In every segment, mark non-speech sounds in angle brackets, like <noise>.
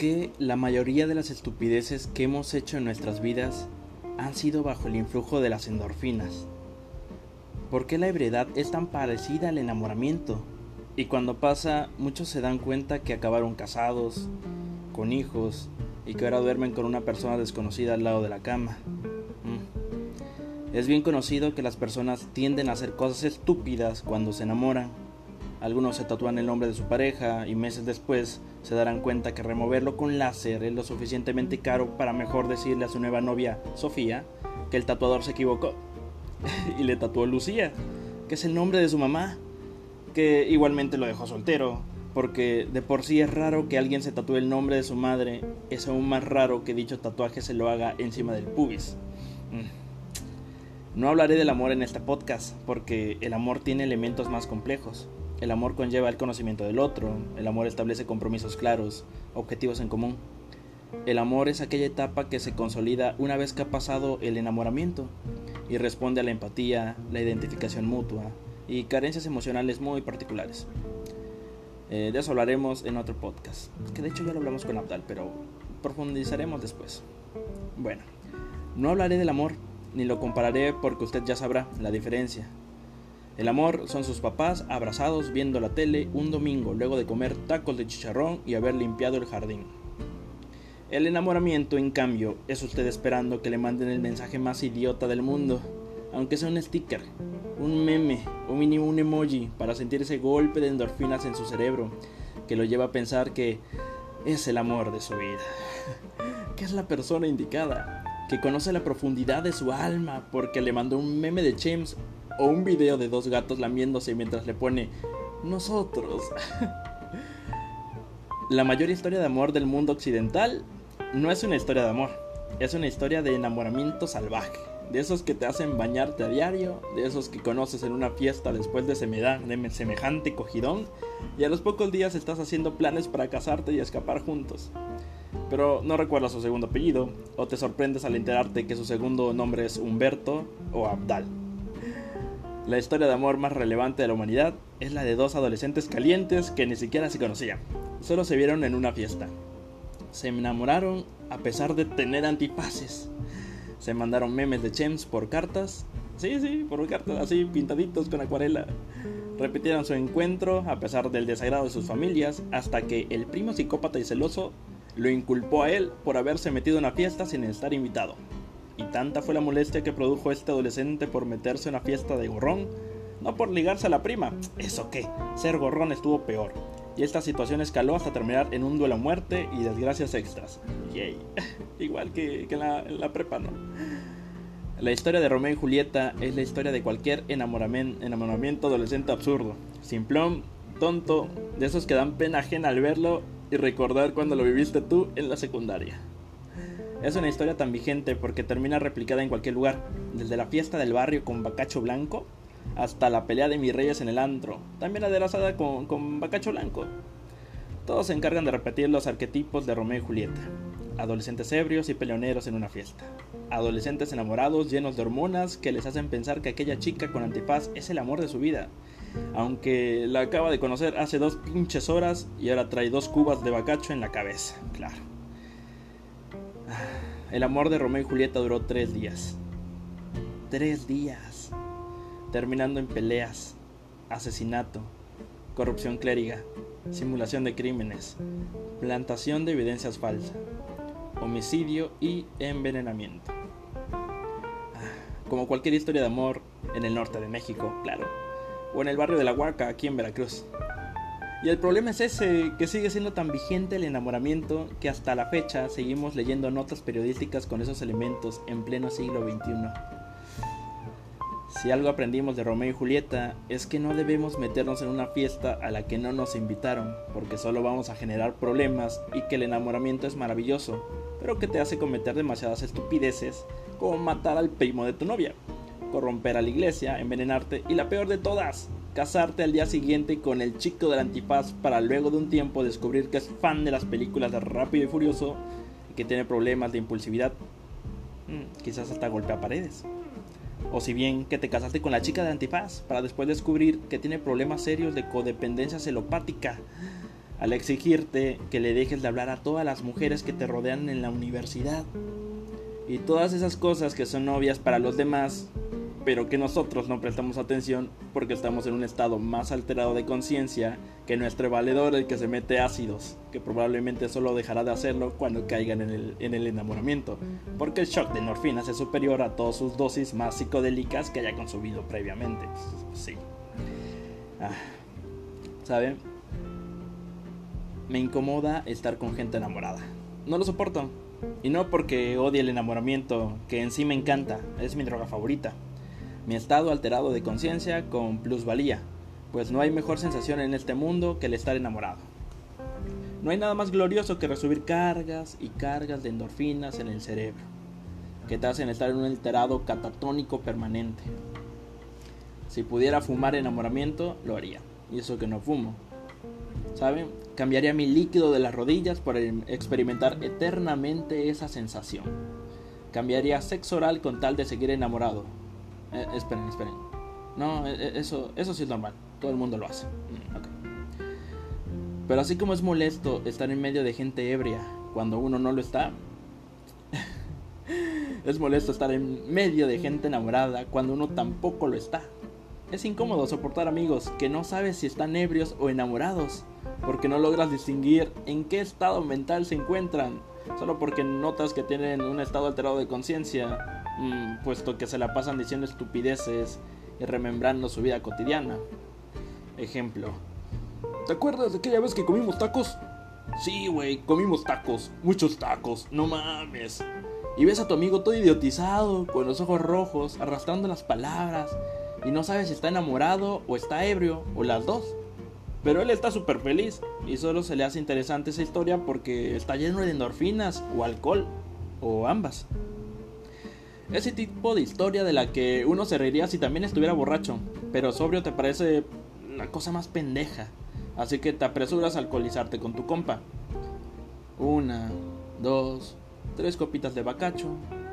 qué la mayoría de las estupideces que hemos hecho en nuestras vidas han sido bajo el influjo de las endorfinas? ¿Por qué la ebriedad es tan parecida al enamoramiento? Y cuando pasa, muchos se dan cuenta que acabaron casados, con hijos, y que ahora duermen con una persona desconocida al lado de la cama. Mm. Es bien conocido que las personas tienden a hacer cosas estúpidas cuando se enamoran. Algunos se tatúan el nombre de su pareja y meses después se darán cuenta que removerlo con láser es lo suficientemente caro para mejor decirle a su nueva novia, Sofía, que el tatuador se equivocó <laughs> y le tatuó Lucía, que es el nombre de su mamá, que igualmente lo dejó soltero, porque de por sí es raro que alguien se tatúe el nombre de su madre, es aún más raro que dicho tatuaje se lo haga encima del pubis. Mm. No hablaré del amor en este podcast, porque el amor tiene elementos más complejos. El amor conlleva el conocimiento del otro, el amor establece compromisos claros, objetivos en común. El amor es aquella etapa que se consolida una vez que ha pasado el enamoramiento y responde a la empatía, la identificación mutua y carencias emocionales muy particulares. Eh, de eso hablaremos en otro podcast, que de hecho ya lo hablamos con Abdal, pero profundizaremos después. Bueno, no hablaré del amor, ni lo compararé porque usted ya sabrá la diferencia. El amor son sus papás abrazados viendo la tele un domingo luego de comer tacos de chicharrón y haber limpiado el jardín. El enamoramiento, en cambio, es usted esperando que le manden el mensaje más idiota del mundo, aunque sea un sticker, un meme o mínimo un emoji para sentir ese golpe de endorfinas en su cerebro que lo lleva a pensar que es el amor de su vida, <laughs> que es la persona indicada, que conoce la profundidad de su alma porque le mandó un meme de James o un video de dos gatos lamiéndose mientras le pone nosotros. <laughs> La mayor historia de amor del mundo occidental no es una historia de amor, es una historia de enamoramiento salvaje. De esos que te hacen bañarte a diario, de esos que conoces en una fiesta después de, de semejante cogidón, y a los pocos días estás haciendo planes para casarte y escapar juntos. Pero no recuerdas su segundo apellido, o te sorprendes al enterarte que su segundo nombre es Humberto o Abdal. La historia de amor más relevante de la humanidad es la de dos adolescentes calientes que ni siquiera se conocían, solo se vieron en una fiesta se enamoraron a pesar de tener antifaces. Se mandaron memes de Chems por cartas. Sí, sí, por cartas así pintaditos con acuarela. Repitieron su encuentro a pesar del desagrado de sus familias hasta que el primo psicópata y celoso lo inculpó a él por haberse metido en una fiesta sin estar invitado. Y tanta fue la molestia que produjo este adolescente por meterse en una fiesta de gorrón, no por ligarse a la prima. ¿Eso qué? Ser gorrón estuvo peor y esta situación escaló hasta terminar en un duelo a muerte y desgracias extras. Yay. <laughs> Igual que, la, la, prepa, ¿no? La historia de Romeo y Julieta es la historia de cualquier enamoramiento adolescente absurdo, simplón, tonto, de esos que dan pena ajena al verlo y recordar cuando lo viviste tú en la secundaria. Es una historia tan vigente porque termina replicada en cualquier lugar, desde la fiesta del barrio con bacacho blanco hasta la pelea de mis reyes en el antro, también aderezada con, con bacacho blanco. Todos se encargan de repetir los arquetipos de Romeo y Julieta. Adolescentes ebrios y peleoneros en una fiesta. Adolescentes enamorados llenos de hormonas que les hacen pensar que aquella chica con antifaz es el amor de su vida. Aunque la acaba de conocer hace dos pinches horas y ahora trae dos cubas de bacacho en la cabeza. Claro. El amor de Romeo y Julieta duró tres días. Tres días terminando en peleas, asesinato, corrupción clériga, simulación de crímenes, plantación de evidencias falsas, homicidio y envenenamiento. Ah, como cualquier historia de amor en el norte de México, claro, o en el barrio de La Huaca, aquí en Veracruz. Y el problema es ese, que sigue siendo tan vigente el enamoramiento que hasta la fecha seguimos leyendo notas periodísticas con esos elementos en pleno siglo XXI. Si algo aprendimos de Romeo y Julieta es que no debemos meternos en una fiesta a la que no nos invitaron, porque solo vamos a generar problemas y que el enamoramiento es maravilloso, pero que te hace cometer demasiadas estupideces como matar al primo de tu novia, corromper a la iglesia, envenenarte y la peor de todas, casarte al día siguiente con el chico del antifaz para luego de un tiempo descubrir que es fan de las películas de Rápido y Furioso y que tiene problemas de impulsividad, mm, quizás hasta golpea paredes. O si bien que te casaste con la chica de antifaz para después descubrir que tiene problemas serios de codependencia celopática. al exigirte que le dejes de hablar a todas las mujeres que te rodean en la universidad. Y todas esas cosas que son obvias para los demás, pero que nosotros no prestamos atención porque estamos en un estado más alterado de conciencia que nuestro valedor el que se mete ácidos, que probablemente solo dejará de hacerlo cuando caigan en el, en el enamoramiento, porque el shock de endorfinas es superior a todas sus dosis más psicodélicas que haya consumido previamente. Sí. Ah. ¿Saben? Me incomoda estar con gente enamorada. No lo soporto. Y no porque odie el enamoramiento, que en sí me encanta, es mi droga favorita. Mi estado alterado de conciencia con plusvalía, pues no hay mejor sensación en este mundo que el estar enamorado. No hay nada más glorioso que recibir cargas y cargas de endorfinas en el cerebro, que te hacen estar en un alterado catatónico permanente. Si pudiera fumar enamoramiento, lo haría. Y eso que no fumo. ¿Saben? Cambiaría mi líquido de las rodillas por experimentar eternamente esa sensación. Cambiaría sexo oral con tal de seguir enamorado. Eh, esperen, esperen. No, e, e, eso, eso sí es normal. Todo el mundo lo hace. Mm, Pero así como es molesto estar en medio de gente ebria cuando uno no lo está, <laughs> es molesto estar en medio de gente enamorada cuando uno tampoco lo está. Es incómodo soportar amigos que no sabes si están ebrios o enamorados, porque no logras distinguir en qué estado mental se encuentran, solo porque notas que tienen un estado alterado de conciencia, mm, puesto que se la pasan diciendo estupideces y remembrando su vida cotidiana. Ejemplo. ¿Te acuerdas de aquella vez que comimos tacos? Sí, güey, comimos tacos, muchos tacos, no mames. Y ves a tu amigo todo idiotizado, con los ojos rojos, arrastrando las palabras, y no sabe si está enamorado o está ebrio o las dos. Pero él está súper feliz y solo se le hace interesante esa historia porque está lleno de endorfinas o alcohol o ambas. Ese tipo de historia de la que uno se reiría si también estuviera borracho, pero sobrio te parece la cosa más pendeja. Así que te apresuras a alcoholizarte con tu compa. Una, dos, tres copitas de bacacho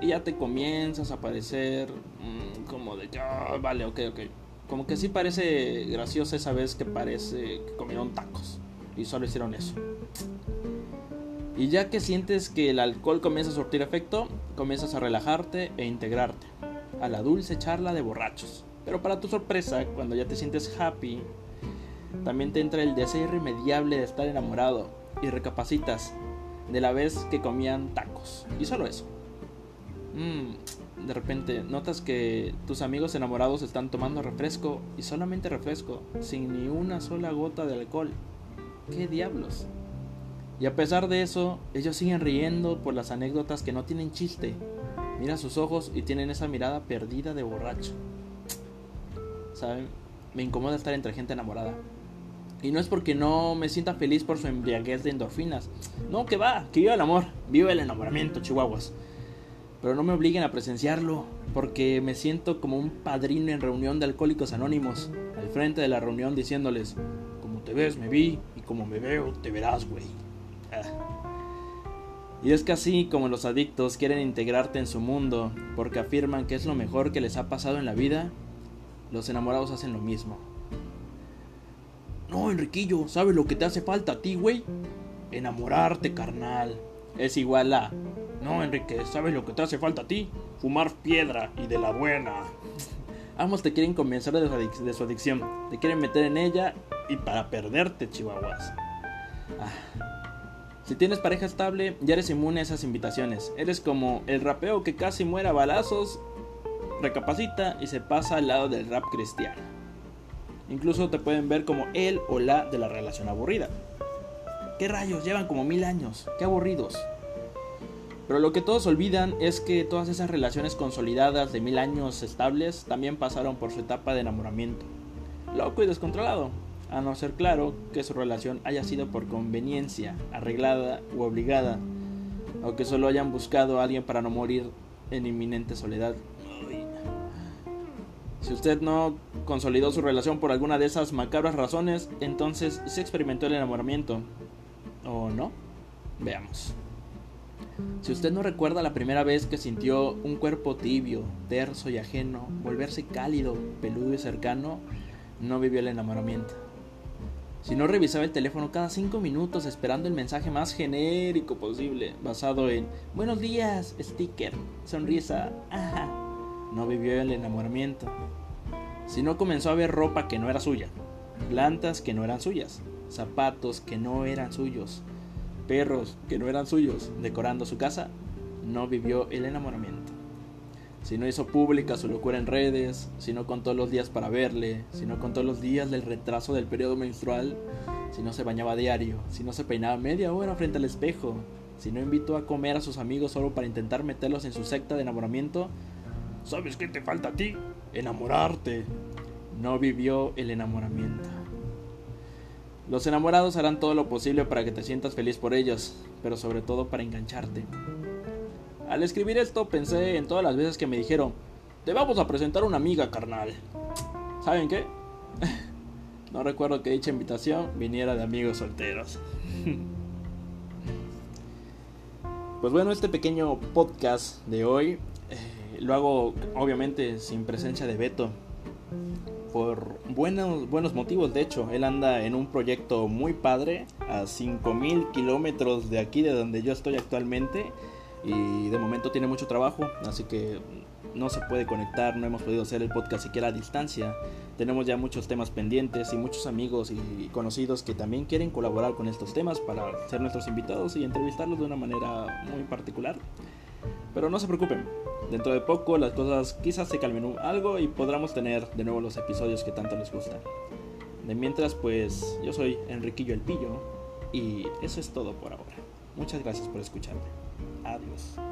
y ya te comienzas a parecer mm, como de, ya, vale, ok, ok. Como que sí parece gracioso esa vez que parece que comieron tacos y solo hicieron eso. Y ya que sientes que el alcohol comienza a surtir efecto, comienzas a relajarte e integrarte a la dulce charla de borrachos. Pero para tu sorpresa, cuando ya te sientes happy, también te entra el deseo irremediable de estar enamorado y recapacitas de la vez que comían tacos. Y solo eso. Mm, de repente notas que tus amigos enamorados están tomando refresco y solamente refresco, sin ni una sola gota de alcohol. ¿Qué diablos? Y a pesar de eso, ellos siguen riendo por las anécdotas que no tienen chiste. Mira sus ojos y tienen esa mirada perdida de borracho. ¿Saben? Me incomoda estar entre gente enamorada. Y no es porque no me sienta feliz por su embriaguez de endorfinas. No, que va, que viva el amor, viva el enamoramiento, chihuahuas pero no me obliguen a presenciarlo, porque me siento como un padrino en reunión de alcohólicos anónimos, al frente de la reunión diciéndoles, como te ves me vi, y como me veo te verás, güey. <laughs> Y es que así como los adictos quieren integrarte en su mundo porque afirman que es lo mejor que les ha pasado en la vida, los enamorados hacen lo mismo. No, Enriquillo, ¿sabes lo que te hace falta a ti, güey? Enamorarte, carnal. Es igual a no, Enrique, ¿sabes lo que te hace falta a ti? Fumar piedra y de la buena. <laughs> Ambos te quieren convencer de su, adicción, te quieren meter en ella y para perderte, chihuahuas. Ah. Si tienes pareja estable, ya eres inmune a esas invitaciones. Eres como el rapeo que casi muere a balazos, recapacita y se pasa al lado del rap cristiano. Incluso te pueden ver como él o la de la relación aburrida. ¿Qué rayos? Llevan como mil años. Qué aburridos. Pero lo que todos olvidan es que todas esas relaciones consolidadas de mil años estables también pasaron por su etapa de enamoramiento. Loco y descontrolado, a no ser claro que su relación haya sido por conveniencia, arreglada u obligada, o que solo hayan buscado a alguien para no morir en inminente soledad. Si usted no consolidó su relación por alguna de esas macabras razones, entonces se experimentó el enamoramiento. ¿O no? Veamos. Si usted no recuerda la primera vez que sintió un cuerpo tibio, terso y ajeno, volverse cálido, peludo y cercano, no vivió el enamoramiento. Si no revisaba el teléfono cada cinco minutos esperando el mensaje más genérico posible, basado en buenos días, sticker, sonrisa, ajá, no vivió el enamoramiento. Si no comenzó a ver ropa que no era suya, plantas que no eran suyas, zapatos que no eran suyos, perros que no eran suyos, decorando su casa, no vivió el enamoramiento si no hizo pública su locura en redes, si no contó los días para verle, si no contó los días del retraso del periodo menstrual, si no se bañaba diario, si no se peinaba media hora frente al espejo, si no invitó a comer a sus amigos solo para intentar meterlos en su secta de enamoramiento, ¿sabes qué te falta a ti? Enamorarte. No vivió el enamoramiento. Los enamorados harán todo lo posible para que te sientas feliz por ellos, pero sobre todo para engancharte. Al escribir esto pensé en todas las veces que me dijeron, te vamos a presentar una amiga, carnal. ¿Saben qué? <laughs> no recuerdo que dicha invitación viniera de amigos solteros. <laughs> pues bueno, este pequeño podcast de hoy eh, lo hago obviamente sin presencia de Beto. Por buenos, buenos motivos, de hecho, él anda en un proyecto muy padre a 5000 kilómetros de aquí, de donde yo estoy actualmente y de momento tiene mucho trabajo, así que no se puede conectar, no hemos podido hacer el podcast siquiera a distancia. Tenemos ya muchos temas pendientes y muchos amigos y conocidos que también quieren colaborar con estos temas para ser nuestros invitados y entrevistarlos de una manera muy particular. Pero no se preocupen, dentro de poco las cosas quizás se calmen algo y podremos tener de nuevo los episodios que tanto les gustan. De mientras, pues yo soy Enriquillo El Pillo y eso es todo por ahora. Muchas gracias por escucharme. ります。